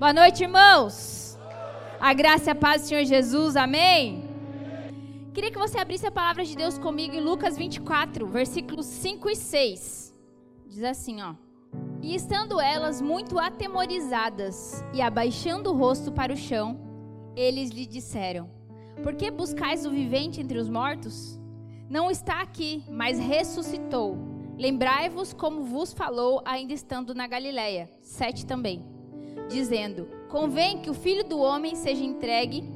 Boa noite, irmãos. A graça e a paz do Senhor Jesus, amém? Queria que você abrisse a palavra de Deus comigo em Lucas 24, versículos 5 e 6. Diz assim, ó. E estando elas muito atemorizadas e abaixando o rosto para o chão, eles lhe disseram: Por que buscais o vivente entre os mortos? Não está aqui, mas ressuscitou. Lembrai-vos como vos falou ainda estando na Galiléia. 7 também dizendo: Convém que o filho do homem seja entregue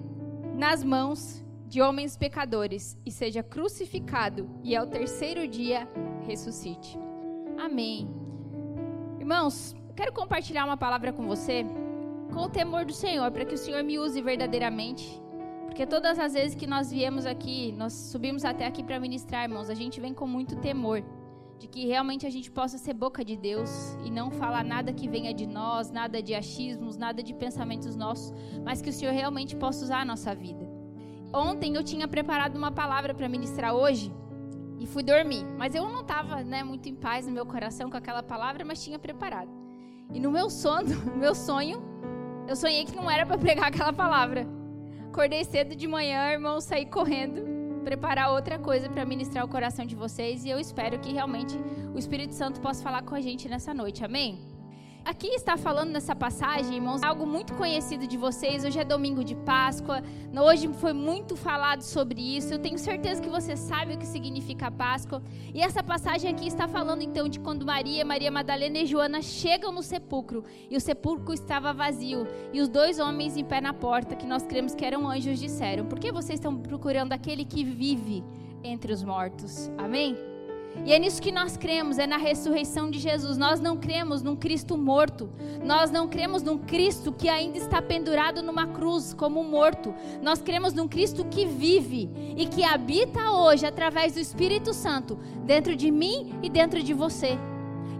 nas mãos de homens pecadores e seja crucificado, e ao terceiro dia ressuscite. Amém. Irmãos, quero compartilhar uma palavra com você com o temor do Senhor, para que o Senhor me use verdadeiramente. Porque todas as vezes que nós viemos aqui, nós subimos até aqui para ministrar, irmãos, a gente vem com muito temor de que realmente a gente possa ser boca de Deus e não falar nada que venha de nós, nada de achismos, nada de pensamentos nossos, mas que o Senhor realmente possa usar a nossa vida. Ontem eu tinha preparado uma palavra para ministrar hoje e fui dormir, mas eu não estava né, muito em paz no meu coração com aquela palavra, mas tinha preparado. E no meu sono, no meu sonho, eu sonhei que não era para pregar aquela palavra. Acordei cedo de manhã, irmão, saí correndo preparar outra coisa para ministrar o coração de vocês e eu espero que realmente o Espírito Santo possa falar com a gente nessa noite. Amém? Aqui está falando nessa passagem, irmãos, algo muito conhecido de vocês. Hoje é domingo de Páscoa. Hoje foi muito falado sobre isso. Eu tenho certeza que você sabe o que significa Páscoa. E essa passagem aqui está falando então de quando Maria, Maria Madalena e Joana chegam no sepulcro e o sepulcro estava vazio e os dois homens em pé na porta, que nós cremos que eram anjos, disseram: "Por que vocês estão procurando aquele que vive entre os mortos?" Amém? E é nisso que nós cremos, é na ressurreição de Jesus. Nós não cremos num Cristo morto. Nós não cremos num Cristo que ainda está pendurado numa cruz como morto. Nós cremos num Cristo que vive e que habita hoje através do Espírito Santo dentro de mim e dentro de você.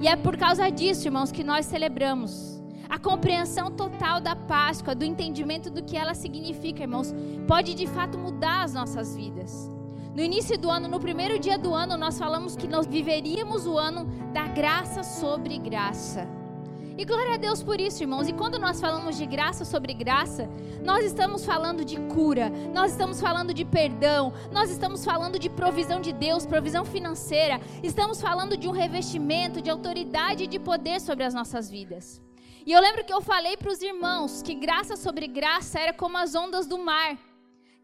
E é por causa disso, irmãos, que nós celebramos. A compreensão total da Páscoa, do entendimento do que ela significa, irmãos, pode de fato mudar as nossas vidas. No início do ano, no primeiro dia do ano, nós falamos que nós viveríamos o ano da graça sobre graça. E glória a Deus por isso, irmãos. E quando nós falamos de graça sobre graça, nós estamos falando de cura, nós estamos falando de perdão, nós estamos falando de provisão de Deus, provisão financeira, estamos falando de um revestimento de autoridade e de poder sobre as nossas vidas. E eu lembro que eu falei para os irmãos que graça sobre graça era como as ondas do mar.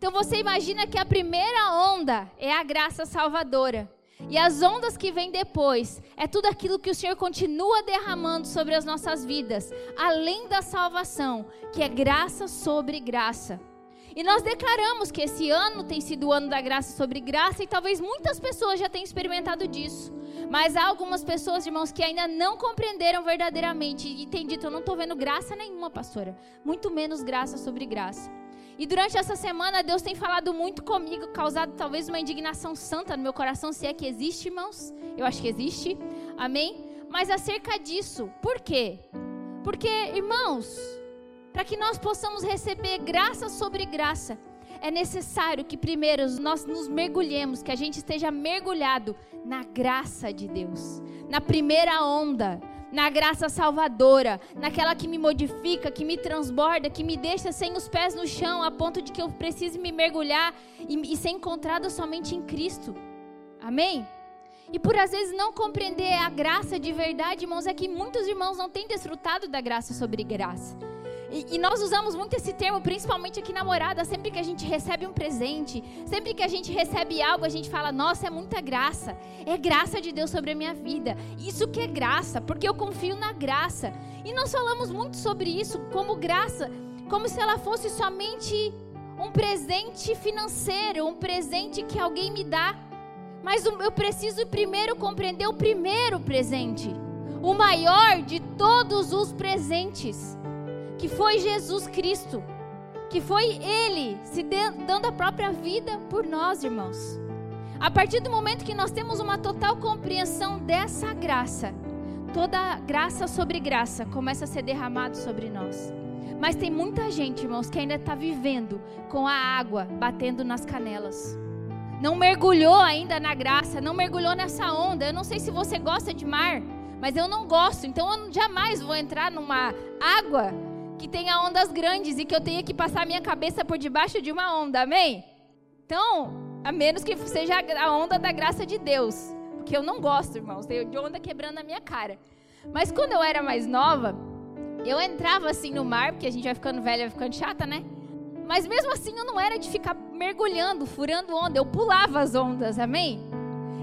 Então você imagina que a primeira onda é a graça salvadora. E as ondas que vêm depois é tudo aquilo que o Senhor continua derramando sobre as nossas vidas, além da salvação, que é graça sobre graça. E nós declaramos que esse ano tem sido o ano da graça sobre graça e talvez muitas pessoas já tenham experimentado disso. Mas há algumas pessoas, irmãos, que ainda não compreenderam verdadeiramente e têm dito: Eu não estou vendo graça nenhuma, pastora. Muito menos graça sobre graça. E durante essa semana, Deus tem falado muito comigo, causado talvez uma indignação santa no meu coração, se é que existe, irmãos. Eu acho que existe. Amém? Mas acerca disso, por quê? Porque, irmãos, para que nós possamos receber graça sobre graça, é necessário que primeiro nós nos mergulhemos, que a gente esteja mergulhado na graça de Deus, na primeira onda, na graça salvadora, naquela que me modifica, que me transborda, que me deixa sem os pés no chão, a ponto de que eu precise me mergulhar e, e ser encontrada somente em Cristo. Amém? E por às vezes não compreender a graça de verdade, irmãos, é que muitos irmãos não têm desfrutado da graça sobre graça. E, e, nós usamos muito esse termo, principalmente aqui na morada, sempre que a gente recebe um presente, sempre que a gente recebe algo, a gente fala: Nossa, é muita graça. É graça de Deus sobre a minha vida. Isso que é graça, porque eu confio na graça. E nós falamos muito sobre isso como graça, como se ela fosse somente um presente financeiro, um presente que alguém me dá. Mas eu preciso primeiro compreender o primeiro presente, o maior de todos os presentes que foi Jesus Cristo, que foi Ele se dando a própria vida por nós, irmãos. A partir do momento que nós temos uma total compreensão dessa graça, toda graça sobre graça começa a ser derramado sobre nós. Mas tem muita gente, irmãos, que ainda está vivendo com a água batendo nas canelas. Não mergulhou ainda na graça, não mergulhou nessa onda. Eu não sei se você gosta de mar, mas eu não gosto, então eu jamais vou entrar numa água que tenha ondas grandes e que eu tenha que passar minha cabeça por debaixo de uma onda, amém? Então, a menos que seja a onda da graça de Deus, porque eu não gosto, irmãos, de onda quebrando a minha cara. Mas quando eu era mais nova, eu entrava assim no mar, porque a gente vai ficando velha, vai ficando chata, né? Mas mesmo assim eu não era de ficar mergulhando, furando onda, eu pulava as ondas, amém?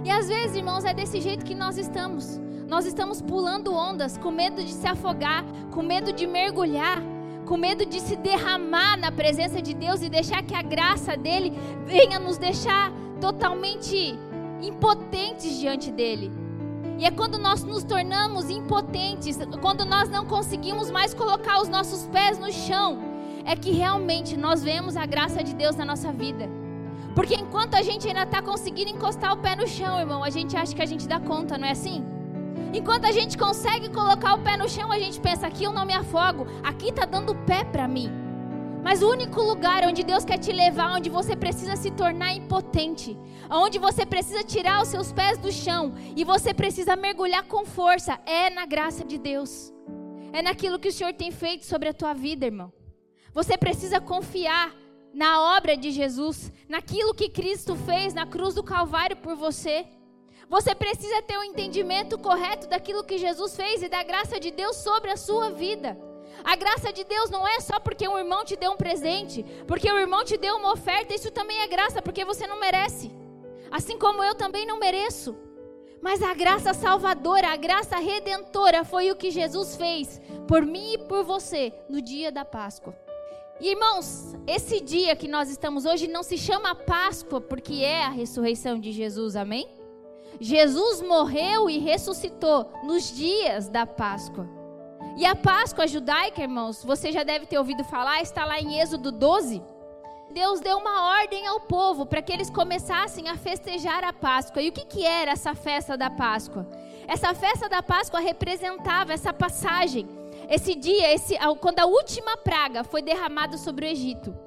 E às vezes, irmãos, é desse jeito que nós estamos. Nós estamos pulando ondas com medo de se afogar, com medo de mergulhar, com medo de se derramar na presença de Deus e deixar que a graça dele venha nos deixar totalmente impotentes diante dele. E é quando nós nos tornamos impotentes, quando nós não conseguimos mais colocar os nossos pés no chão, é que realmente nós vemos a graça de Deus na nossa vida. Porque enquanto a gente ainda está conseguindo encostar o pé no chão, irmão, a gente acha que a gente dá conta, não é assim? Enquanto a gente consegue colocar o pé no chão, a gente pensa: aqui eu não me afogo, aqui está dando pé para mim. Mas o único lugar onde Deus quer te levar, onde você precisa se tornar impotente, onde você precisa tirar os seus pés do chão e você precisa mergulhar com força, é na graça de Deus. É naquilo que o Senhor tem feito sobre a tua vida, irmão. Você precisa confiar na obra de Jesus, naquilo que Cristo fez na cruz do Calvário por você. Você precisa ter o um entendimento correto daquilo que Jesus fez e da graça de Deus sobre a sua vida. A graça de Deus não é só porque um irmão te deu um presente, porque o irmão te deu uma oferta, isso também é graça, porque você não merece. Assim como eu também não mereço. Mas a graça salvadora, a graça redentora foi o que Jesus fez por mim e por você no dia da Páscoa. Irmãos, esse dia que nós estamos hoje não se chama Páscoa porque é a ressurreição de Jesus, amém? Jesus morreu e ressuscitou nos dias da Páscoa. E a Páscoa judaica, irmãos, você já deve ter ouvido falar, está lá em Êxodo 12. Deus deu uma ordem ao povo para que eles começassem a festejar a Páscoa. E o que, que era essa festa da Páscoa? Essa festa da Páscoa representava essa passagem, esse dia, esse, quando a última praga foi derramada sobre o Egito.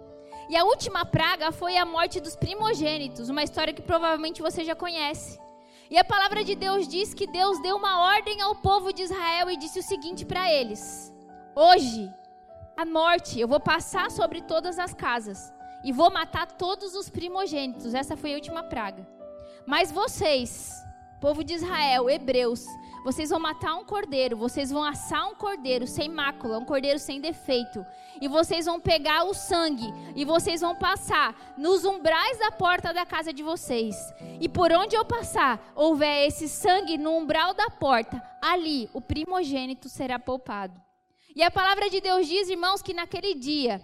E a última praga foi a morte dos primogênitos, uma história que provavelmente você já conhece. E a palavra de Deus diz que Deus deu uma ordem ao povo de Israel e disse o seguinte para eles: Hoje, a morte, eu vou passar sobre todas as casas e vou matar todos os primogênitos. Essa foi a última praga. Mas vocês, povo de Israel, hebreus, vocês vão matar um cordeiro, vocês vão assar um cordeiro sem mácula, um cordeiro sem defeito. E vocês vão pegar o sangue e vocês vão passar nos umbrais da porta da casa de vocês. E por onde eu passar, houver esse sangue no umbral da porta, ali o primogênito será poupado. E a palavra de Deus diz, irmãos, que naquele dia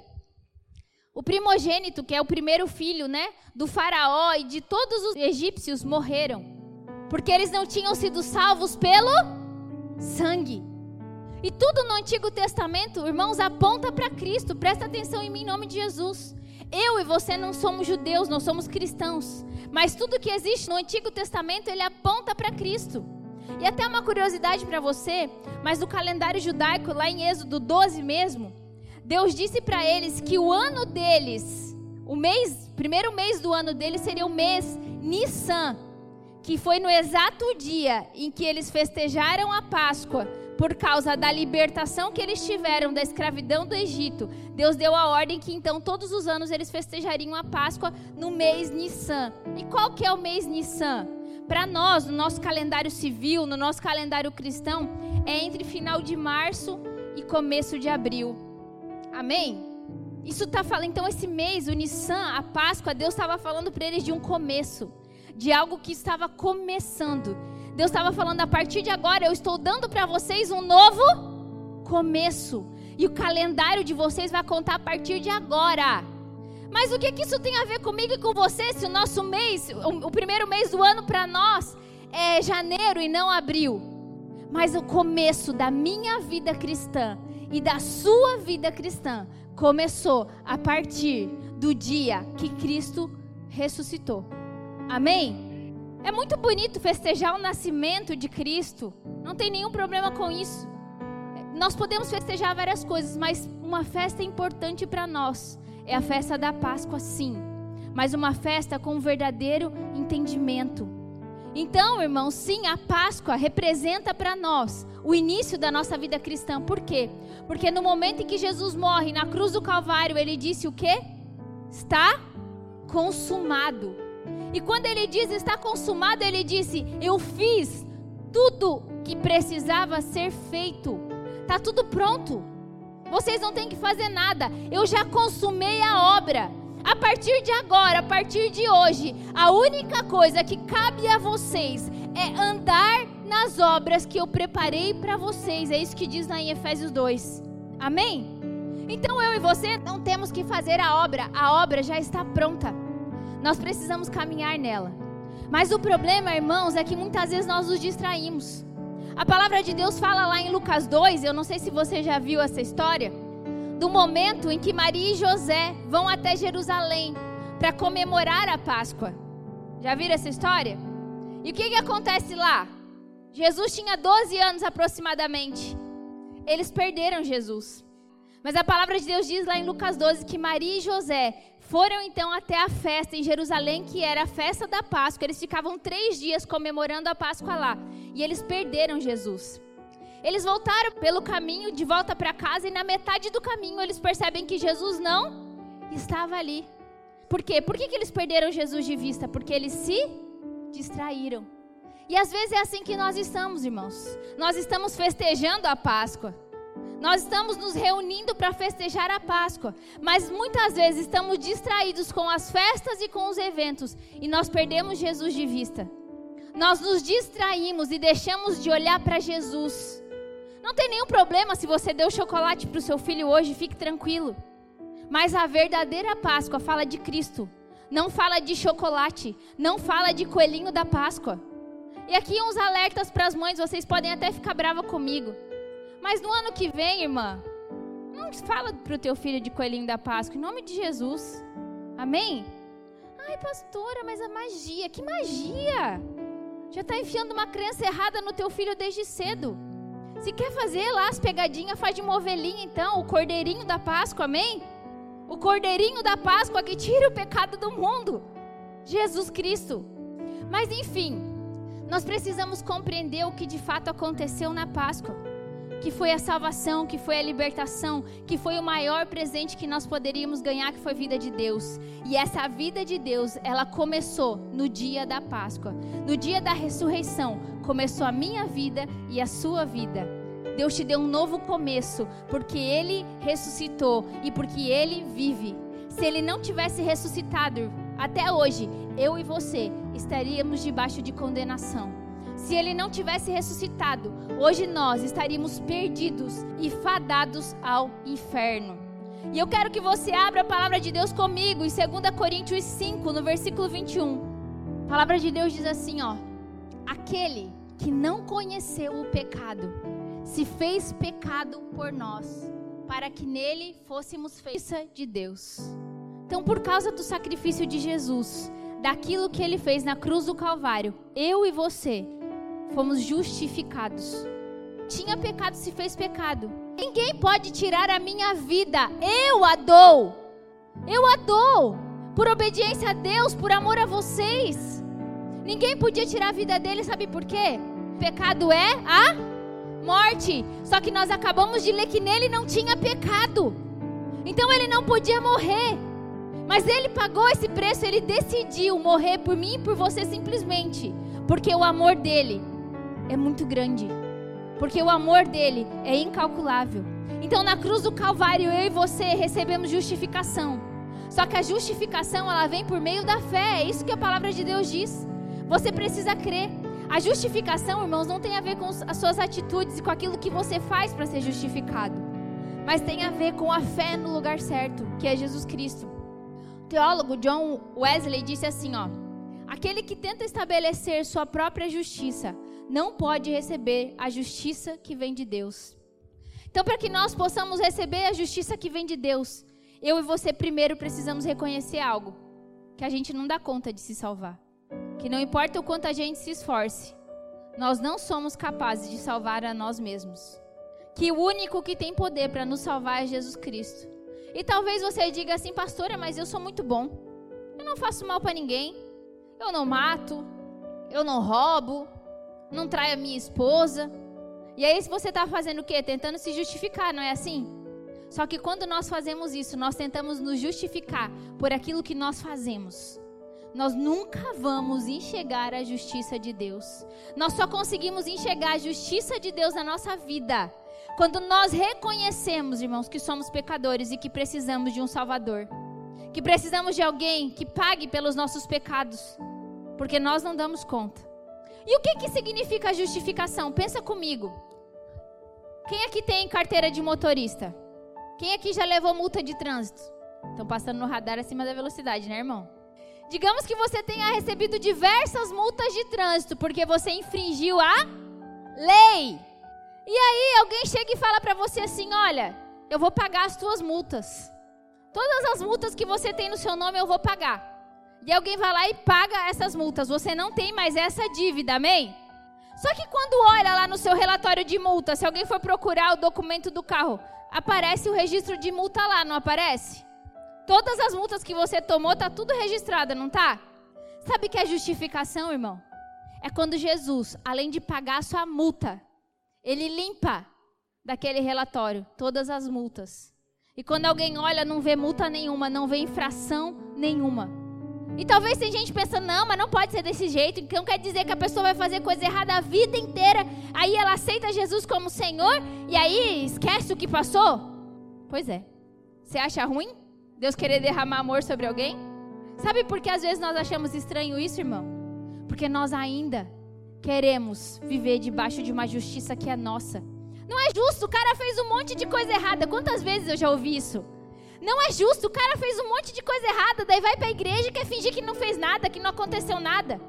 o primogênito, que é o primeiro filho, né, do faraó e de todos os egípcios morreram. Porque eles não tinham sido salvos pelo sangue. E tudo no Antigo Testamento, irmãos, aponta para Cristo. Presta atenção em mim, em nome de Jesus. Eu e você não somos judeus, nós somos cristãos. Mas tudo que existe no Antigo Testamento, ele aponta para Cristo. E até uma curiosidade para você, mas no calendário judaico, lá em Êxodo 12 mesmo, Deus disse para eles que o ano deles, o mês, primeiro mês do ano deles seria o mês Nissan, que foi no exato dia em que eles festejaram a Páscoa, por causa da libertação que eles tiveram da escravidão do Egito, Deus deu a ordem que então todos os anos eles festejariam a Páscoa no mês Nissan. E qual que é o mês Nissan? Para nós, no nosso calendário civil, no nosso calendário cristão, é entre final de março e começo de abril. Amém? Isso está falando, então esse mês, o Nissan, a Páscoa, Deus estava falando para eles de um começo de algo que estava começando. Deus estava falando: a partir de agora eu estou dando para vocês um novo começo. E o calendário de vocês vai contar a partir de agora. Mas o que, que isso tem a ver comigo e com você? Se o nosso mês, o, o primeiro mês do ano para nós é janeiro e não abril. Mas o começo da minha vida cristã e da sua vida cristã começou a partir do dia que Cristo ressuscitou. Amém? É muito bonito festejar o nascimento de Cristo. Não tem nenhum problema com isso. Nós podemos festejar várias coisas, mas uma festa importante para nós é a festa da Páscoa, sim. Mas uma festa com um verdadeiro entendimento. Então, irmãos, sim, a Páscoa representa para nós o início da nossa vida cristã. Por quê? Porque no momento em que Jesus morre na cruz do Calvário, ele disse o quê? Está consumado. E quando ele diz está consumado, ele disse: Eu fiz tudo que precisava ser feito. Tá tudo pronto. Vocês não têm que fazer nada. Eu já consumei a obra. A partir de agora, a partir de hoje, a única coisa que cabe a vocês é andar nas obras que eu preparei para vocês. É isso que diz lá em Efésios 2. Amém? Então eu e você não temos que fazer a obra, a obra já está pronta. Nós precisamos caminhar nela. Mas o problema, irmãos, é que muitas vezes nós nos distraímos. A palavra de Deus fala lá em Lucas 2, eu não sei se você já viu essa história do momento em que Maria e José vão até Jerusalém para comemorar a Páscoa. Já viram essa história? E o que, que acontece lá? Jesus tinha 12 anos aproximadamente. Eles perderam Jesus. Mas a palavra de Deus diz lá em Lucas 12 que Maria e José foram então até a festa em Jerusalém, que era a festa da Páscoa. Eles ficavam três dias comemorando a Páscoa lá. E eles perderam Jesus. Eles voltaram pelo caminho de volta para casa e na metade do caminho eles percebem que Jesus não estava ali. Por quê? Por que, que eles perderam Jesus de vista? Porque eles se distraíram. E às vezes é assim que nós estamos, irmãos. Nós estamos festejando a Páscoa. Nós estamos nos reunindo para festejar a Páscoa, mas muitas vezes estamos distraídos com as festas e com os eventos e nós perdemos Jesus de vista. Nós nos distraímos e deixamos de olhar para Jesus. Não tem nenhum problema se você deu chocolate para o seu filho hoje, fique tranquilo. Mas a verdadeira Páscoa fala de Cristo. Não fala de chocolate, não fala de coelhinho da Páscoa. E aqui uns alertas para as mães, vocês podem até ficar brava comigo. Mas no ano que vem, irmã, não fala para o teu filho de coelhinho da Páscoa, em nome de Jesus. Amém? Ai, pastora, mas a magia, que magia? Já está enfiando uma crença errada no teu filho desde cedo. Se quer fazer lá as pegadinhas, faz de uma ovelhinha então, o cordeirinho da Páscoa, amém? O cordeirinho da Páscoa que tira o pecado do mundo. Jesus Cristo. Mas enfim, nós precisamos compreender o que de fato aconteceu na Páscoa. Que foi a salvação, que foi a libertação, que foi o maior presente que nós poderíamos ganhar, que foi a vida de Deus. E essa vida de Deus, ela começou no dia da Páscoa. No dia da ressurreição, começou a minha vida e a sua vida. Deus te deu um novo começo, porque Ele ressuscitou e porque Ele vive. Se Ele não tivesse ressuscitado até hoje, eu e você estaríamos debaixo de condenação. Se Ele não tivesse ressuscitado, hoje nós estaríamos perdidos e fadados ao inferno. E eu quero que você abra a palavra de Deus comigo em 2 Coríntios 5, no versículo 21. A palavra de Deus diz assim, ó: Aquele que não conheceu o pecado se fez pecado por nós, para que nele fôssemos feitos de Deus. Então, por causa do sacrifício de Jesus, daquilo que ele fez na cruz do Calvário, eu e você fomos justificados. Tinha pecado, se fez pecado. Ninguém pode tirar a minha vida. Eu a dou. Eu a dou. Por obediência a Deus, por amor a vocês. Ninguém podia tirar a vida dele, sabe por quê? Pecado é a morte. Só que nós acabamos de ler que nele não tinha pecado. Então ele não podia morrer. Mas ele pagou esse preço, ele decidiu morrer por mim e por você simplesmente. Porque o amor dele é muito grande. Porque o amor dele é incalculável. Então na cruz do Calvário eu e você recebemos justificação. Só que a justificação ela vem por meio da fé. É isso que a palavra de Deus diz. Você precisa crer. A justificação, irmãos, não tem a ver com as suas atitudes e com aquilo que você faz para ser justificado, mas tem a ver com a fé no lugar certo, que é Jesus Cristo. O teólogo John Wesley disse assim, ó: Aquele que tenta estabelecer sua própria justiça não pode receber a justiça que vem de Deus. Então, para que nós possamos receber a justiça que vem de Deus, eu e você primeiro precisamos reconhecer algo: que a gente não dá conta de se salvar que não importa o quanto a gente se esforce, nós não somos capazes de salvar a nós mesmos. Que o único que tem poder para nos salvar é Jesus Cristo. E talvez você diga assim, pastora, mas eu sou muito bom. Eu não faço mal para ninguém. Eu não mato. eu não roubo, não traio a minha esposa. E aí você está fazendo o quê? Tentando se justificar, não é assim? Só que quando nós fazemos isso, nós tentamos nos justificar por aquilo que nós fazemos. Nós nunca vamos enxergar a justiça de Deus. Nós só conseguimos enxergar a justiça de Deus na nossa vida quando nós reconhecemos, irmãos, que somos pecadores e que precisamos de um Salvador. Que precisamos de alguém que pague pelos nossos pecados. Porque nós não damos conta. E o que, que significa justificação? Pensa comigo. Quem aqui tem carteira de motorista? Quem aqui já levou multa de trânsito? Estão passando no radar acima da velocidade, né, irmão? Digamos que você tenha recebido diversas multas de trânsito porque você infringiu a lei. E aí alguém chega e fala para você assim: "Olha, eu vou pagar as tuas multas. Todas as multas que você tem no seu nome eu vou pagar." E alguém vai lá e paga essas multas. Você não tem mais essa dívida, amém? Só que quando olha lá no seu relatório de multa, se alguém for procurar o documento do carro, aparece o registro de multa lá, não aparece? Todas as multas que você tomou tá tudo registrada, não tá? Sabe que é justificação, irmão? É quando Jesus, além de pagar a sua multa, ele limpa daquele relatório todas as multas. E quando alguém olha, não vê multa nenhuma, não vê infração nenhuma. E talvez tem gente pensando, não, mas não pode ser desse jeito. Então quer dizer que a pessoa vai fazer coisa errada a vida inteira. Aí ela aceita Jesus como Senhor e aí esquece o que passou? Pois é. Você acha ruim? Deus querer derramar amor sobre alguém? Sabe por que às vezes nós achamos estranho isso, irmão? Porque nós ainda queremos viver debaixo de uma justiça que é nossa. Não é justo, o cara fez um monte de coisa errada. Quantas vezes eu já ouvi isso? Não é justo, o cara fez um monte de coisa errada, daí vai para a igreja e quer fingir que não fez nada, que não aconteceu nada.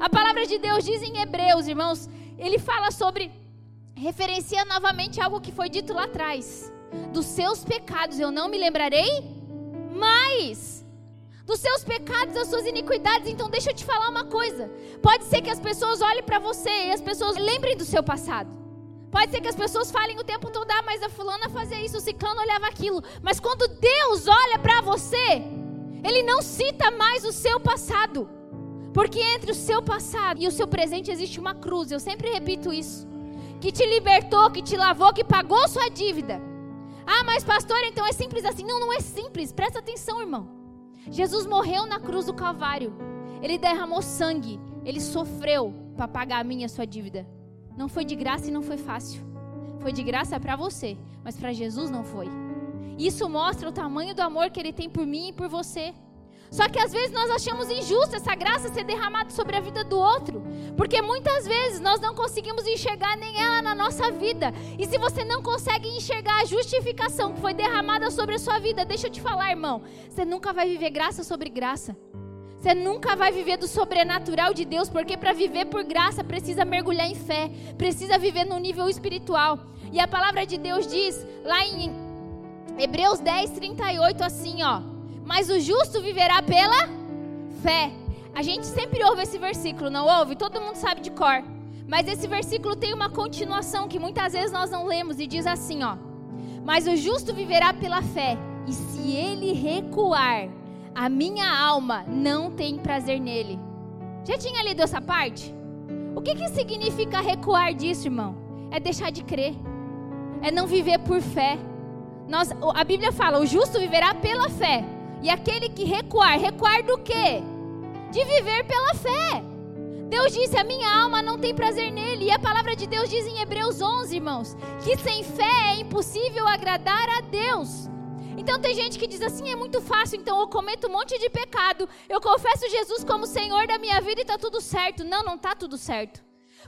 A palavra de Deus diz em Hebreus, irmãos, ele fala sobre, referencia novamente algo que foi dito lá atrás. Dos seus pecados eu não me lembrarei mais. Dos seus pecados, das suas iniquidades. Então, deixa eu te falar uma coisa. Pode ser que as pessoas olhem para você e as pessoas lembrem do seu passado. Pode ser que as pessoas falem o tempo todo, ah, mas a fulana fazia isso, o ciclano olhava aquilo. Mas quando Deus olha para você, Ele não cita mais o seu passado. Porque entre o seu passado e o seu presente existe uma cruz. Eu sempre repito isso. Que te libertou, que te lavou, que pagou sua dívida. Ah, mas pastor, então é simples assim. Não, não é simples. Presta atenção, irmão. Jesus morreu na cruz do Calvário. Ele derramou sangue. Ele sofreu para pagar a minha sua dívida. Não foi de graça e não foi fácil. Foi de graça para você, mas para Jesus não foi. Isso mostra o tamanho do amor que ele tem por mim e por você. Só que às vezes nós achamos injusto essa graça ser derramada sobre a vida do outro, porque muitas vezes nós não conseguimos enxergar nem ela na nossa vida. E se você não consegue enxergar a justificação que foi derramada sobre a sua vida, deixa eu te falar, irmão, você nunca vai viver graça sobre graça. Você nunca vai viver do sobrenatural de Deus, porque para viver por graça precisa mergulhar em fé, precisa viver no nível espiritual. E a palavra de Deus diz lá em Hebreus 10, 38, assim, ó. Mas o justo viverá pela fé. A gente sempre ouve esse versículo, não ouve? Todo mundo sabe de cor. Mas esse versículo tem uma continuação que muitas vezes nós não lemos e diz assim, ó. Mas o justo viverá pela fé, e se ele recuar, a minha alma não tem prazer nele. Já tinha lido essa parte? O que, que significa recuar disso, irmão? É deixar de crer, é não viver por fé. Nós, a Bíblia fala: o justo viverá pela fé. E aquele que recuar, recuar do quê? De viver pela fé. Deus disse: A minha alma não tem prazer nele. E a palavra de Deus diz em Hebreus 11, irmãos, que sem fé é impossível agradar a Deus. Então tem gente que diz assim: é muito fácil, então eu cometo um monte de pecado, eu confesso Jesus como Senhor da minha vida e está tudo certo. Não, não está tudo certo.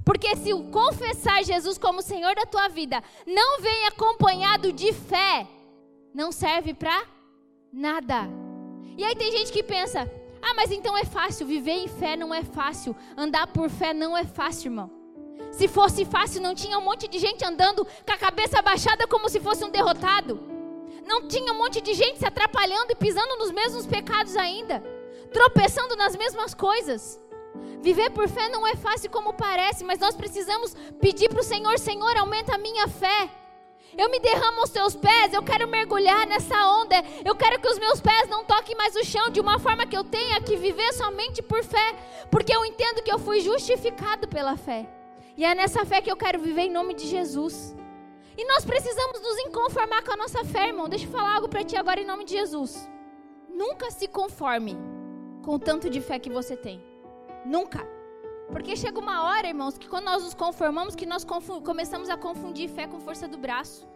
Porque se o confessar Jesus como Senhor da tua vida não vem acompanhado de fé, não serve para nada. E aí tem gente que pensa: ah, mas então é fácil, viver em fé não é fácil, andar por fé não é fácil, irmão. Se fosse fácil, não tinha um monte de gente andando com a cabeça baixada como se fosse um derrotado não tinha um monte de gente se atrapalhando e pisando nos mesmos pecados ainda, tropeçando nas mesmas coisas. Viver por fé não é fácil como parece, mas nós precisamos pedir para o Senhor: Senhor, aumenta a minha fé. Eu me derramo aos teus pés, eu quero mergulhar nessa onda. Eu quero que os meus pés não toquem mais o chão de uma forma que eu tenha que viver somente por fé, porque eu entendo que eu fui justificado pela fé. E é nessa fé que eu quero viver em nome de Jesus. E nós precisamos nos inconformar com a nossa fé, irmão. Deixa eu falar algo para ti agora em nome de Jesus. Nunca se conforme com o tanto de fé que você tem. Nunca. Porque chega uma hora, irmãos, que quando nós nos conformamos, que nós começamos a confundir fé com força do braço.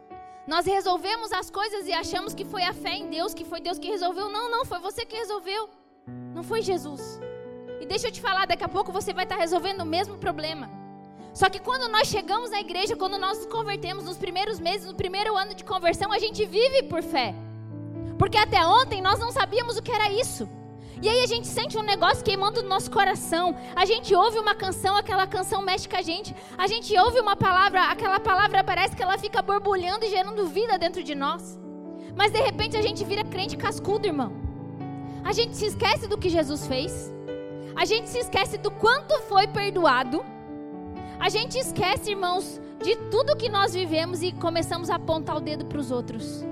Nós resolvemos as coisas e achamos que foi a fé em Deus, que foi Deus que resolveu. Não, não, foi você que resolveu. Não foi Jesus. E deixa eu te falar, daqui a pouco você vai estar resolvendo o mesmo problema. Só que quando nós chegamos na igreja, quando nós nos convertemos, nos primeiros meses, no primeiro ano de conversão, a gente vive por fé. Porque até ontem nós não sabíamos o que era isso. E aí a gente sente um negócio queimando no nosso coração. A gente ouve uma canção, aquela canção mexe com a gente. A gente ouve uma palavra, aquela palavra parece que ela fica borbulhando e gerando vida dentro de nós. Mas de repente a gente vira crente cascudo, irmão. A gente se esquece do que Jesus fez. A gente se esquece do quanto foi perdoado. A gente esquece, irmãos, de tudo que nós vivemos e começamos a apontar o dedo para os outros.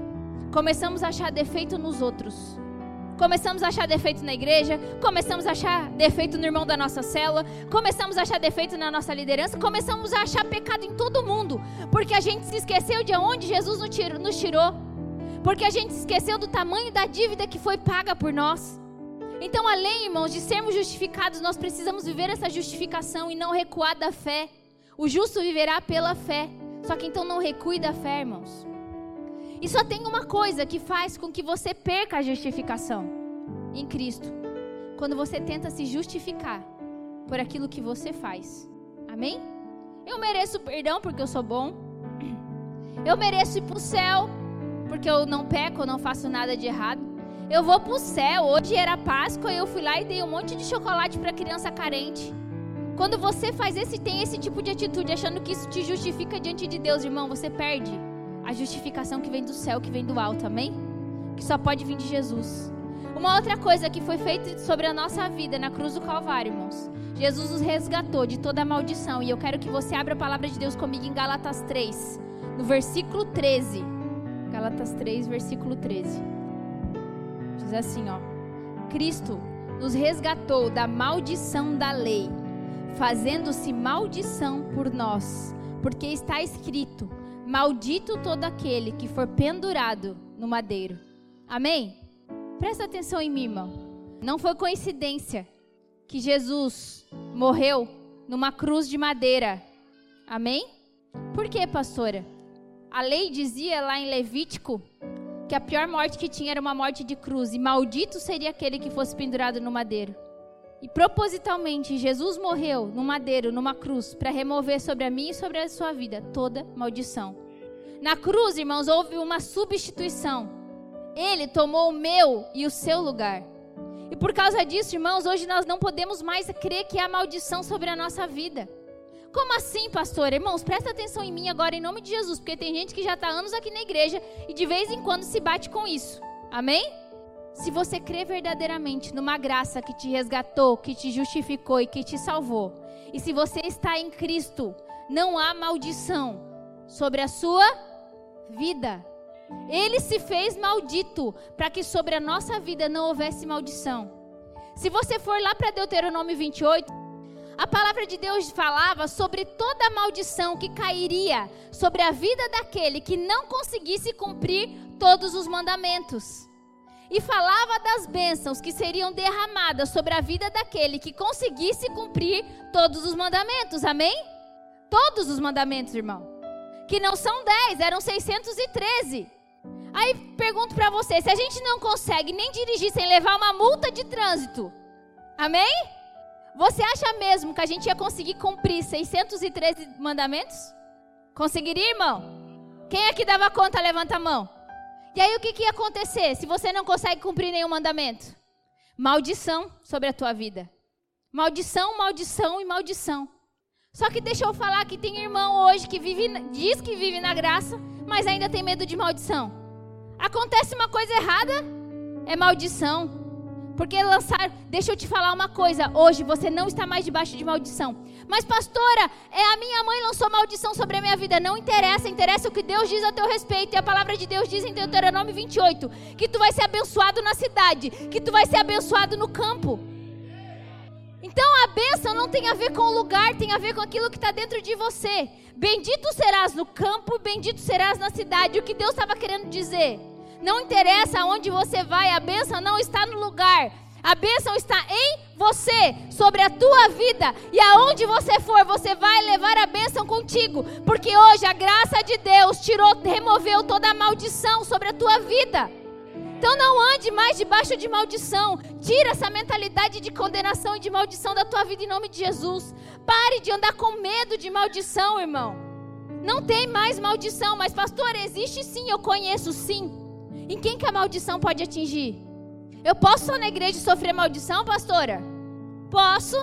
Começamos a achar defeito nos outros. Começamos a achar defeito na igreja, começamos a achar defeito no irmão da nossa célula, começamos a achar defeito na nossa liderança, começamos a achar pecado em todo mundo, porque a gente se esqueceu de onde Jesus nos tirou, porque a gente se esqueceu do tamanho da dívida que foi paga por nós. Então, além, irmãos, de sermos justificados, nós precisamos viver essa justificação e não recuar da fé. O justo viverá pela fé. Só que então não recue da fé, irmãos. E só tem uma coisa que faz com que você perca a justificação em Cristo. Quando você tenta se justificar por aquilo que você faz. Amém? Eu mereço perdão porque eu sou bom. Eu mereço ir para o céu porque eu não peco, eu não faço nada de errado. Eu vou para o céu. Hoje era Páscoa e eu fui lá e dei um monte de chocolate para criança carente. Quando você faz esse, tem esse tipo de atitude, achando que isso te justifica diante de Deus, irmão, você perde a justificação que vem do céu, que vem do alto, amém? Que só pode vir de Jesus. Uma outra coisa que foi feita sobre a nossa vida na cruz do Calvário, irmãos. Jesus nos resgatou de toda a maldição. E eu quero que você abra a palavra de Deus comigo em Gálatas 3, no versículo 13. Gálatas 3, versículo 13. Diz assim, ó: Cristo nos resgatou da maldição da lei, fazendo-se maldição por nós, porque está escrito: Maldito todo aquele que for pendurado no madeiro. Amém? Presta atenção em mim, irmão. Não foi coincidência que Jesus morreu numa cruz de madeira. Amém? Por quê, pastora? A lei dizia lá em Levítico que a pior morte que tinha era uma morte de cruz e maldito seria aquele que fosse pendurado no madeiro. E propositalmente, Jesus morreu no madeiro, numa cruz, para remover sobre a mim e sobre a sua vida toda maldição. Na cruz, irmãos, houve uma substituição. Ele tomou o meu e o seu lugar. E por causa disso, irmãos, hoje nós não podemos mais crer que há maldição sobre a nossa vida. Como assim, pastor? Irmãos, presta atenção em mim agora em nome de Jesus, porque tem gente que já está anos aqui na igreja e de vez em quando se bate com isso. Amém? Se você crê verdadeiramente numa graça que te resgatou, que te justificou e que te salvou, e se você está em Cristo, não há maldição sobre a sua vida. Ele se fez maldito para que sobre a nossa vida não houvesse maldição. Se você for lá para Deuteronômio 28, a palavra de Deus falava sobre toda a maldição que cairia sobre a vida daquele que não conseguisse cumprir todos os mandamentos e falava das bênçãos que seriam derramadas sobre a vida daquele que conseguisse cumprir todos os mandamentos. Amém? Todos os mandamentos, irmão. Que não são 10, eram 613. Aí pergunto para você, se a gente não consegue nem dirigir sem levar uma multa de trânsito. Amém? Você acha mesmo que a gente ia conseguir cumprir 613 mandamentos? Conseguiria, irmão? Quem aqui dava conta, levanta a mão. E aí o que, que ia acontecer se você não consegue cumprir nenhum mandamento? Maldição sobre a tua vida. Maldição, maldição e maldição. Só que deixa eu falar que tem irmão hoje que vive, diz que vive na graça, mas ainda tem medo de maldição. Acontece uma coisa errada, é maldição. Porque lançar, deixa eu te falar uma coisa, hoje você não está mais debaixo de maldição. Mas pastora, é a minha mãe lançou maldição sobre a minha vida. Não interessa, interessa o que Deus diz a teu respeito. E a palavra de Deus diz em Deuteronômio 28 que tu vai ser abençoado na cidade, que tu vai ser abençoado no campo. Então a bênção não tem a ver com o lugar, tem a ver com aquilo que está dentro de você. Bendito serás no campo, bendito serás na cidade. O que Deus estava querendo dizer? Não interessa aonde você vai, a bênção não está no lugar. A bênção está em você, sobre a tua vida. E aonde você for, você vai levar a bênção contigo. Porque hoje a graça de Deus tirou, removeu toda a maldição sobre a tua vida. Então não ande mais debaixo de maldição. Tira essa mentalidade de condenação e de maldição da tua vida em nome de Jesus. Pare de andar com medo de maldição, irmão. Não tem mais maldição, mas pastor, existe sim, eu conheço sim. Em quem que a maldição pode atingir? Eu posso na igreja sofrer maldição, pastora? Posso.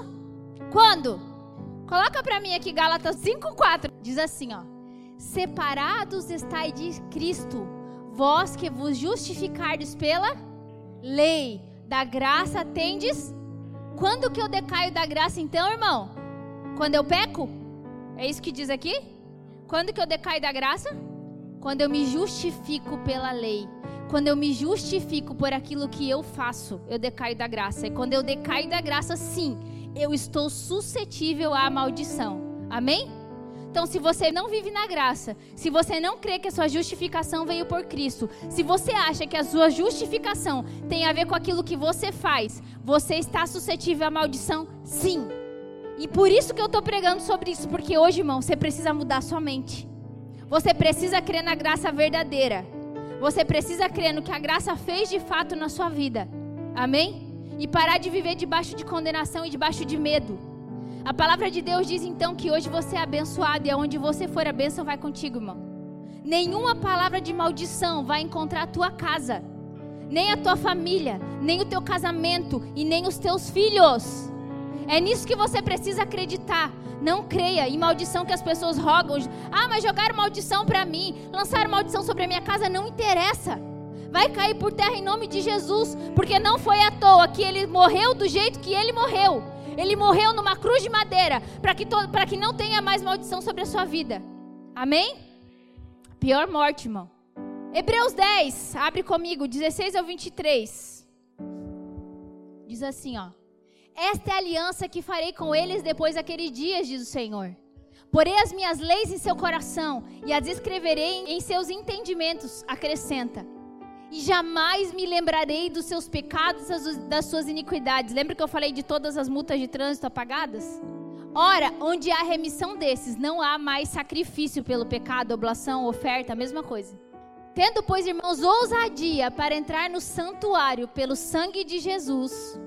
Quando? Coloca para mim aqui Gálatas 5:4. Diz assim, ó: Separados estáis de Cristo, vós que vos justificardes pela lei, da graça tendes. Quando que eu decaio da graça então, irmão? Quando eu peco? É isso que diz aqui? Quando que eu decaio da graça? Quando eu me justifico pela lei. Quando eu me justifico por aquilo que eu faço, eu decaio da graça. E quando eu decaio da graça, sim, eu estou suscetível à maldição. Amém? Então, se você não vive na graça, se você não crê que a sua justificação veio por Cristo, se você acha que a sua justificação tem a ver com aquilo que você faz, você está suscetível à maldição? Sim. E por isso que eu estou pregando sobre isso, porque hoje, irmão, você precisa mudar sua mente. Você precisa crer na graça verdadeira. Você precisa crer no que a graça fez de fato na sua vida. Amém? E parar de viver debaixo de condenação e debaixo de medo. A palavra de Deus diz então que hoje você é abençoado e aonde você for, a bênção vai contigo, irmão. Nenhuma palavra de maldição vai encontrar a tua casa, nem a tua família, nem o teu casamento e nem os teus filhos. É nisso que você precisa acreditar. Não creia em maldição que as pessoas rogam. Ah, mas jogaram maldição para mim, lançaram maldição sobre a minha casa, não interessa. Vai cair por terra em nome de Jesus, porque não foi à toa que ele morreu do jeito que ele morreu. Ele morreu numa cruz de madeira para que, que não tenha mais maldição sobre a sua vida. Amém? Pior morte, irmão. Hebreus 10, abre comigo, 16 ao 23. Diz assim, ó. Esta é a aliança que farei com eles depois daqueles dias, diz o Senhor. Porei as minhas leis em seu coração e as escreverei em seus entendimentos, acrescenta. E jamais me lembrarei dos seus pecados, das suas iniquidades. Lembra que eu falei de todas as multas de trânsito apagadas? Ora, onde há remissão desses, não há mais sacrifício pelo pecado, oblação, oferta, a mesma coisa. Tendo, pois, irmãos, ousadia para entrar no santuário pelo sangue de Jesus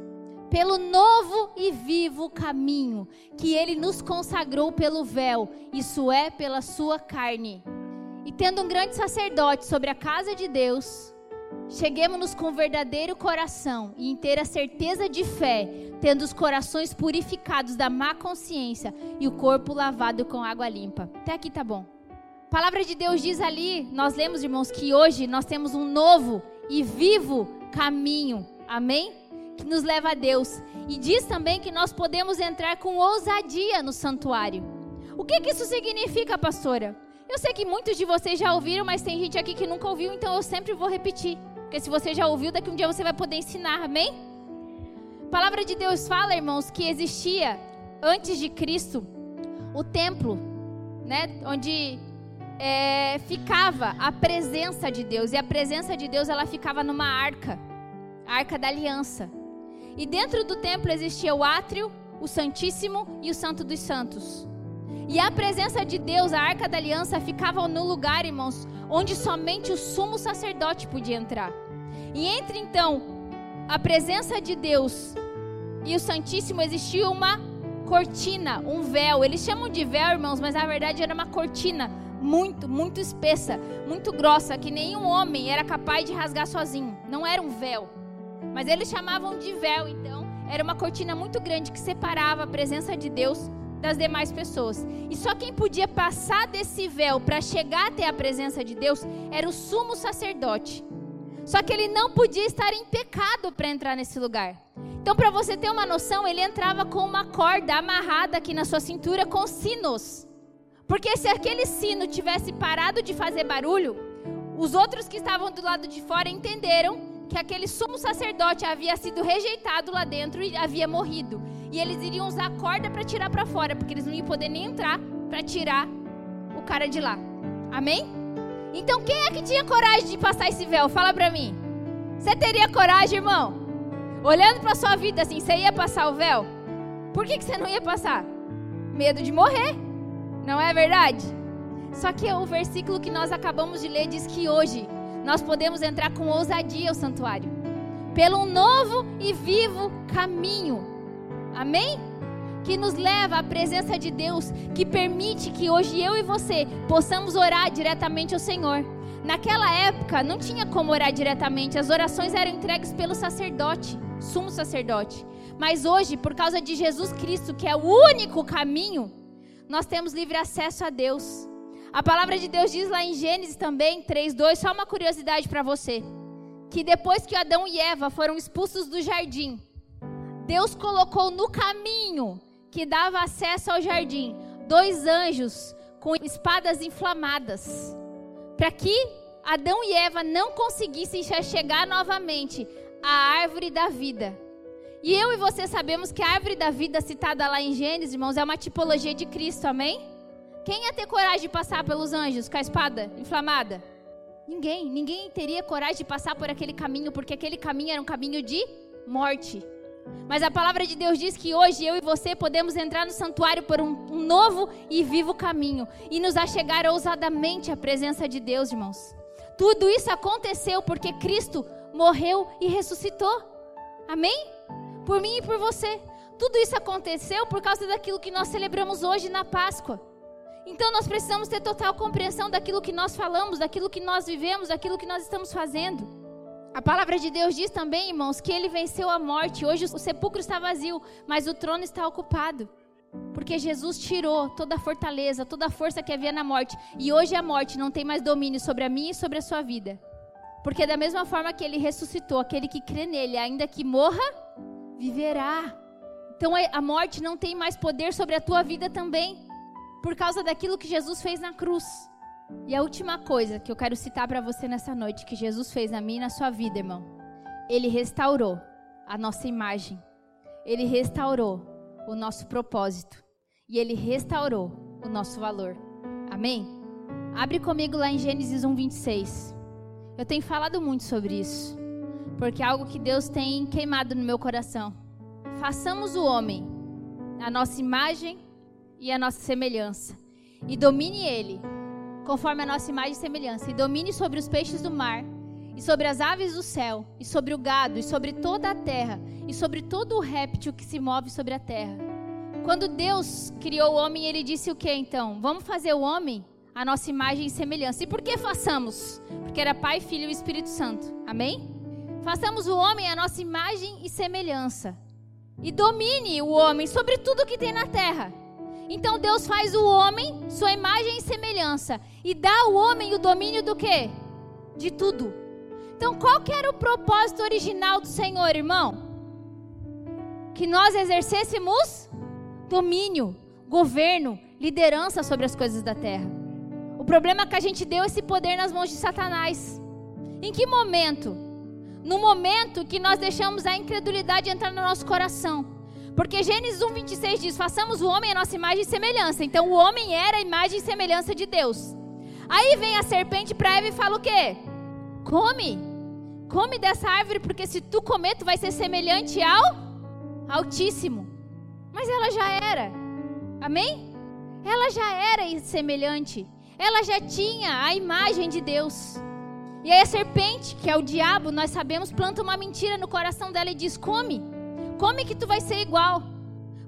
pelo novo e vivo caminho que ele nos consagrou pelo véu, isso é, pela sua carne. E tendo um grande sacerdote sobre a casa de Deus, cheguemos-nos com verdadeiro coração e inteira certeza de fé, tendo os corações purificados da má consciência e o corpo lavado com água limpa. Até aqui tá bom. A palavra de Deus diz ali, nós lemos, irmãos, que hoje nós temos um novo e vivo caminho. Amém? Que nos leva a Deus. E diz também que nós podemos entrar com ousadia no santuário. O que, que isso significa, pastora? Eu sei que muitos de vocês já ouviram, mas tem gente aqui que nunca ouviu, então eu sempre vou repetir. Porque se você já ouviu, daqui um dia você vai poder ensinar, amém? A palavra de Deus fala, irmãos, que existia antes de Cristo o templo, né, onde é, ficava a presença de Deus e a presença de Deus ela ficava numa arca, a arca da aliança. E dentro do templo existia o átrio, o Santíssimo e o Santo dos Santos. E a presença de Deus, a arca da aliança, ficava no lugar, irmãos, onde somente o sumo sacerdote podia entrar. E entre então a presença de Deus e o Santíssimo existia uma cortina, um véu. Eles chamam de véu, irmãos, mas na verdade era uma cortina muito, muito espessa, muito grossa, que nenhum homem era capaz de rasgar sozinho. Não era um véu. Mas eles chamavam de véu, então. Era uma cortina muito grande que separava a presença de Deus das demais pessoas. E só quem podia passar desse véu para chegar até a presença de Deus era o sumo sacerdote. Só que ele não podia estar em pecado para entrar nesse lugar. Então, para você ter uma noção, ele entrava com uma corda amarrada aqui na sua cintura com sinos. Porque se aquele sino tivesse parado de fazer barulho, os outros que estavam do lado de fora entenderam que aquele sumo sacerdote havia sido rejeitado lá dentro e havia morrido. E eles iriam usar corda para tirar para fora, porque eles não iam poder nem entrar para tirar o cara de lá. Amém? Então quem é que tinha coragem de passar esse véu? Fala para mim. Você teria coragem, irmão? Olhando para sua vida assim, você ia passar o véu? Por que, que você não ia passar? Medo de morrer. Não é verdade? Só que o versículo que nós acabamos de ler diz que hoje nós podemos entrar com ousadia ao santuário pelo um novo e vivo caminho. Amém? Que nos leva à presença de Deus, que permite que hoje eu e você possamos orar diretamente ao Senhor. Naquela época não tinha como orar diretamente, as orações eram entregues pelo sacerdote, sumo sacerdote. Mas hoje, por causa de Jesus Cristo, que é o único caminho, nós temos livre acesso a Deus. A palavra de Deus diz lá em Gênesis também, 3:2, só uma curiosidade para você, que depois que Adão e Eva foram expulsos do jardim, Deus colocou no caminho que dava acesso ao jardim dois anjos com espadas inflamadas, para que Adão e Eva não conseguissem chegar novamente à árvore da vida. E eu e você sabemos que a árvore da vida citada lá em Gênesis, irmãos, é uma tipologia de Cristo, amém? Quem ia ter coragem de passar pelos anjos com a espada inflamada? Ninguém. Ninguém teria coragem de passar por aquele caminho, porque aquele caminho era um caminho de morte. Mas a palavra de Deus diz que hoje eu e você podemos entrar no santuário por um, um novo e vivo caminho e nos achegar ousadamente à presença de Deus, irmãos. Tudo isso aconteceu porque Cristo morreu e ressuscitou. Amém? Por mim e por você. Tudo isso aconteceu por causa daquilo que nós celebramos hoje na Páscoa. Então nós precisamos ter total compreensão daquilo que nós falamos, daquilo que nós vivemos, daquilo que nós estamos fazendo. A palavra de Deus diz também, irmãos, que ele venceu a morte. Hoje o sepulcro está vazio, mas o trono está ocupado. Porque Jesus tirou toda a fortaleza, toda a força que havia na morte. E hoje a morte não tem mais domínio sobre a minha e sobre a sua vida. Porque da mesma forma que ele ressuscitou, aquele que crê nele, ainda que morra, viverá. Então a morte não tem mais poder sobre a tua vida também por causa daquilo que Jesus fez na cruz. E a última coisa que eu quero citar para você nessa noite, que Jesus fez na minha e na sua vida, irmão. Ele restaurou a nossa imagem. Ele restaurou o nosso propósito. E ele restaurou o nosso valor. Amém? Abre comigo lá em Gênesis 1, 26. Eu tenho falado muito sobre isso. Porque é algo que Deus tem queimado no meu coração. Façamos o homem a nossa imagem e a nossa semelhança. E domine ele, conforme a nossa imagem e semelhança. E domine sobre os peixes do mar, e sobre as aves do céu, e sobre o gado, e sobre toda a terra, e sobre todo o réptil que se move sobre a terra. Quando Deus criou o homem, ele disse o que então? Vamos fazer o homem a nossa imagem e semelhança. E por que façamos? Porque era Pai, Filho e Espírito Santo. Amém? Façamos o homem a nossa imagem e semelhança. E domine o homem sobre tudo que tem na terra. Então Deus faz o homem, sua imagem e semelhança, e dá ao homem o domínio do quê? De tudo. Então qual que era o propósito original do Senhor, irmão? Que nós exercêssemos domínio, governo, liderança sobre as coisas da terra. O problema é que a gente deu esse poder nas mãos de Satanás. Em que momento? No momento que nós deixamos a incredulidade entrar no nosso coração. Porque Gênesis 1, 26 diz: façamos o homem a nossa imagem e semelhança. Então o homem era a imagem e semelhança de Deus. Aí vem a serpente para Eva e fala o quê? Come. Come dessa árvore, porque se tu comer, tu vai ser semelhante ao Altíssimo. Mas ela já era. Amém? Ela já era semelhante. Ela já tinha a imagem de Deus. E aí a serpente, que é o diabo, nós sabemos, planta uma mentira no coração dela e diz: come. Come que tu vai ser igual.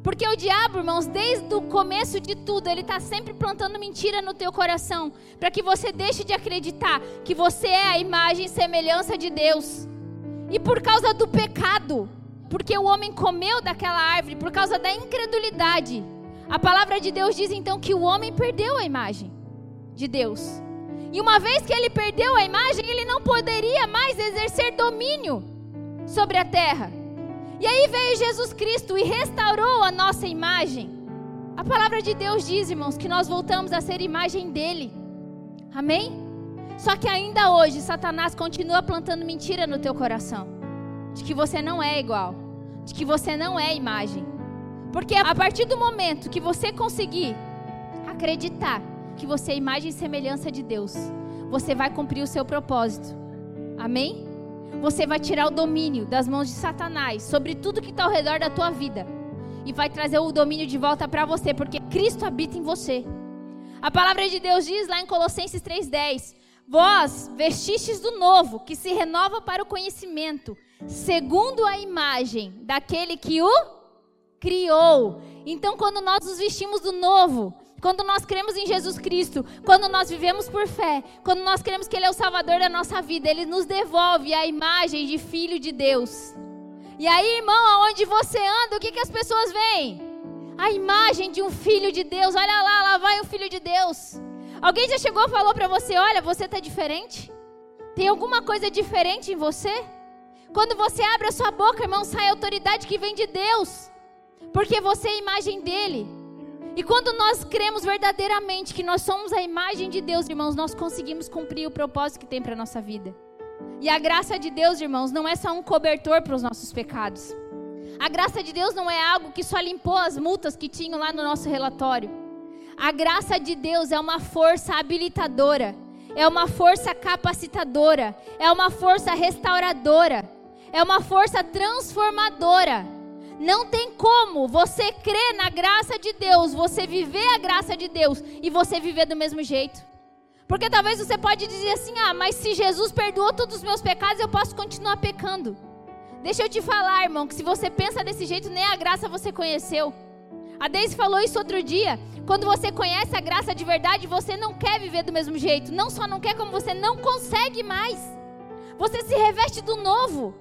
Porque o diabo, irmãos, desde o começo de tudo, ele está sempre plantando mentira no teu coração, para que você deixe de acreditar que você é a imagem e semelhança de Deus. E por causa do pecado, porque o homem comeu daquela árvore, por causa da incredulidade, a palavra de Deus diz então que o homem perdeu a imagem de Deus. E uma vez que ele perdeu a imagem, ele não poderia mais exercer domínio sobre a terra. E aí veio Jesus Cristo e restaurou a nossa imagem. A palavra de Deus diz, irmãos, que nós voltamos a ser imagem dele. Amém? Só que ainda hoje, Satanás continua plantando mentira no teu coração. De que você não é igual. De que você não é imagem. Porque a partir do momento que você conseguir acreditar que você é imagem e semelhança de Deus, você vai cumprir o seu propósito. Amém? Você vai tirar o domínio das mãos de Satanás sobre tudo que está ao redor da tua vida e vai trazer o domínio de volta para você, porque Cristo habita em você. A palavra de Deus diz lá em Colossenses 3:10: Vós vestistes do novo, que se renova para o conhecimento, segundo a imagem daquele que o criou. Então, quando nós nos vestimos do novo, quando nós cremos em Jesus Cristo, quando nós vivemos por fé, quando nós cremos que Ele é o Salvador da nossa vida, Ele nos devolve a imagem de Filho de Deus. E aí, irmão, aonde você anda, o que, que as pessoas veem? A imagem de um Filho de Deus. Olha lá, lá vai o Filho de Deus. Alguém já chegou e falou para você: olha, você está diferente? Tem alguma coisa diferente em você? Quando você abre a sua boca, irmão, sai a autoridade que vem de Deus, porque você é a imagem dele. E quando nós cremos verdadeiramente que nós somos a imagem de Deus, irmãos, nós conseguimos cumprir o propósito que tem para a nossa vida. E a graça de Deus, irmãos, não é só um cobertor para os nossos pecados. A graça de Deus não é algo que só limpou as multas que tinham lá no nosso relatório. A graça de Deus é uma força habilitadora, é uma força capacitadora, é uma força restauradora, é uma força transformadora. Não tem como você crer na graça de Deus, você viver a graça de Deus e você viver do mesmo jeito. Porque talvez você pode dizer assim: "Ah, mas se Jesus perdoou todos os meus pecados, eu posso continuar pecando". Deixa eu te falar, irmão, que se você pensa desse jeito, nem a graça você conheceu. A Deise falou isso outro dia. Quando você conhece a graça de verdade, você não quer viver do mesmo jeito. Não só não quer, como você não consegue mais. Você se reveste do novo.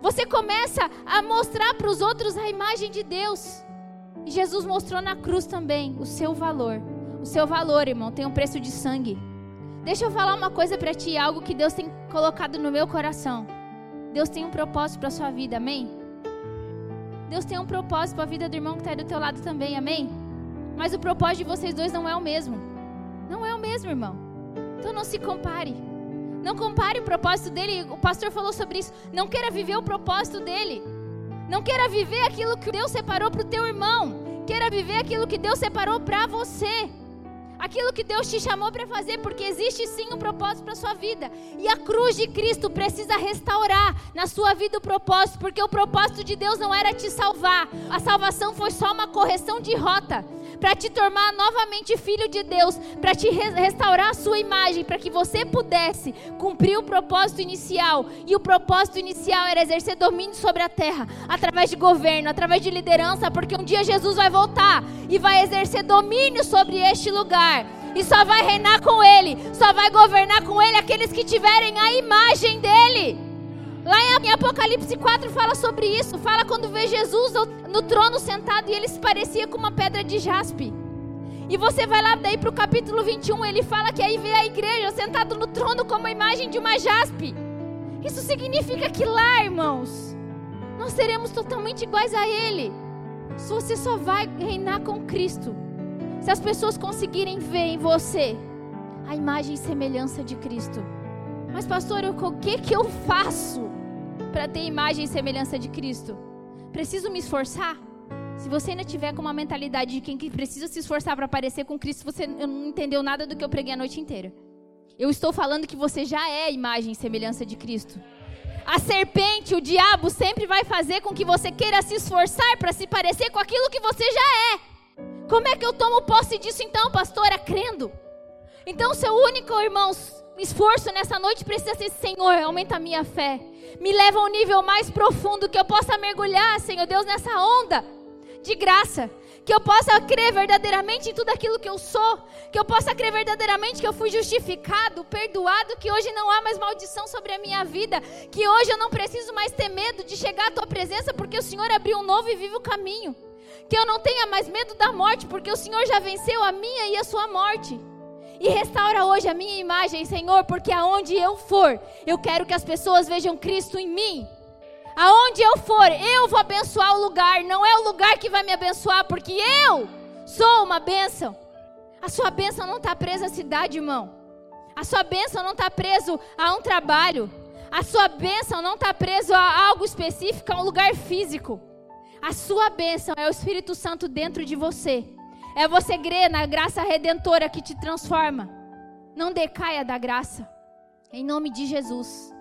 Você começa a mostrar para os outros a imagem de Deus. E Jesus mostrou na cruz também o seu valor. O seu valor, irmão, tem um preço de sangue. Deixa eu falar uma coisa para ti, algo que Deus tem colocado no meu coração. Deus tem um propósito para sua vida, amém? Deus tem um propósito para a vida do irmão que está do teu lado também, amém? Mas o propósito de vocês dois não é o mesmo. Não é o mesmo, irmão. Então não se compare. Não compare o propósito dele. O pastor falou sobre isso. Não queira viver o propósito dele. Não queira viver aquilo que Deus separou para o teu irmão. Queira viver aquilo que Deus separou para você. Aquilo que Deus te chamou para fazer, porque existe sim um propósito para sua vida. E a cruz de Cristo precisa restaurar na sua vida o propósito, porque o propósito de Deus não era te salvar. A salvação foi só uma correção de rota para te tornar novamente filho de Deus, para te restaurar a sua imagem, para que você pudesse cumprir o propósito inicial. E o propósito inicial era exercer domínio sobre a terra, através de governo, através de liderança, porque um dia Jesus vai voltar e vai exercer domínio sobre este lugar. E só vai reinar com ele, só vai governar com ele aqueles que tiverem a imagem dele. Lá em Apocalipse 4 fala sobre isso. Fala quando vê Jesus no trono sentado e ele se parecia com uma pedra de jaspe. E você vai lá daí para o capítulo 21, ele fala que aí vê a igreja sentada no trono como a imagem de uma jaspe. Isso significa que lá, irmãos, nós seremos totalmente iguais a ele. Se você só vai reinar com Cristo. Se as pessoas conseguirem ver em você a imagem e semelhança de Cristo. Mas pastor, o que que eu faço? Para ter imagem e semelhança de Cristo? Preciso me esforçar? Se você ainda tiver com uma mentalidade de quem precisa se esforçar para parecer com Cristo, você não entendeu nada do que eu preguei a noite inteira. Eu estou falando que você já é imagem e semelhança de Cristo. A serpente, o diabo, sempre vai fazer com que você queira se esforçar para se parecer com aquilo que você já é. Como é que eu tomo posse disso então, pastora? Crendo. Então, seu único, irmãos, esforço nessa noite precisa ser: Senhor, aumenta a minha fé. Me leva a um nível mais profundo, que eu possa mergulhar, Senhor Deus, nessa onda de graça. Que eu possa crer verdadeiramente em tudo aquilo que eu sou. Que eu possa crer verdadeiramente que eu fui justificado, perdoado. Que hoje não há mais maldição sobre a minha vida. Que hoje eu não preciso mais ter medo de chegar à tua presença, porque o Senhor abriu um novo e vivo caminho. Que eu não tenha mais medo da morte, porque o Senhor já venceu a minha e a sua morte. E restaura hoje a minha imagem, Senhor, porque aonde eu for, eu quero que as pessoas vejam Cristo em mim. Aonde eu for, eu vou abençoar o lugar, não é o lugar que vai me abençoar, porque eu sou uma bênção. A sua bênção não está presa à cidade, irmão. A sua bênção não está preso a um trabalho. A sua bênção não está preso a algo específico, a um lugar físico. A sua bênção é o Espírito Santo dentro de você. É você crer na graça redentora que te transforma. Não decaia da graça. Em nome de Jesus.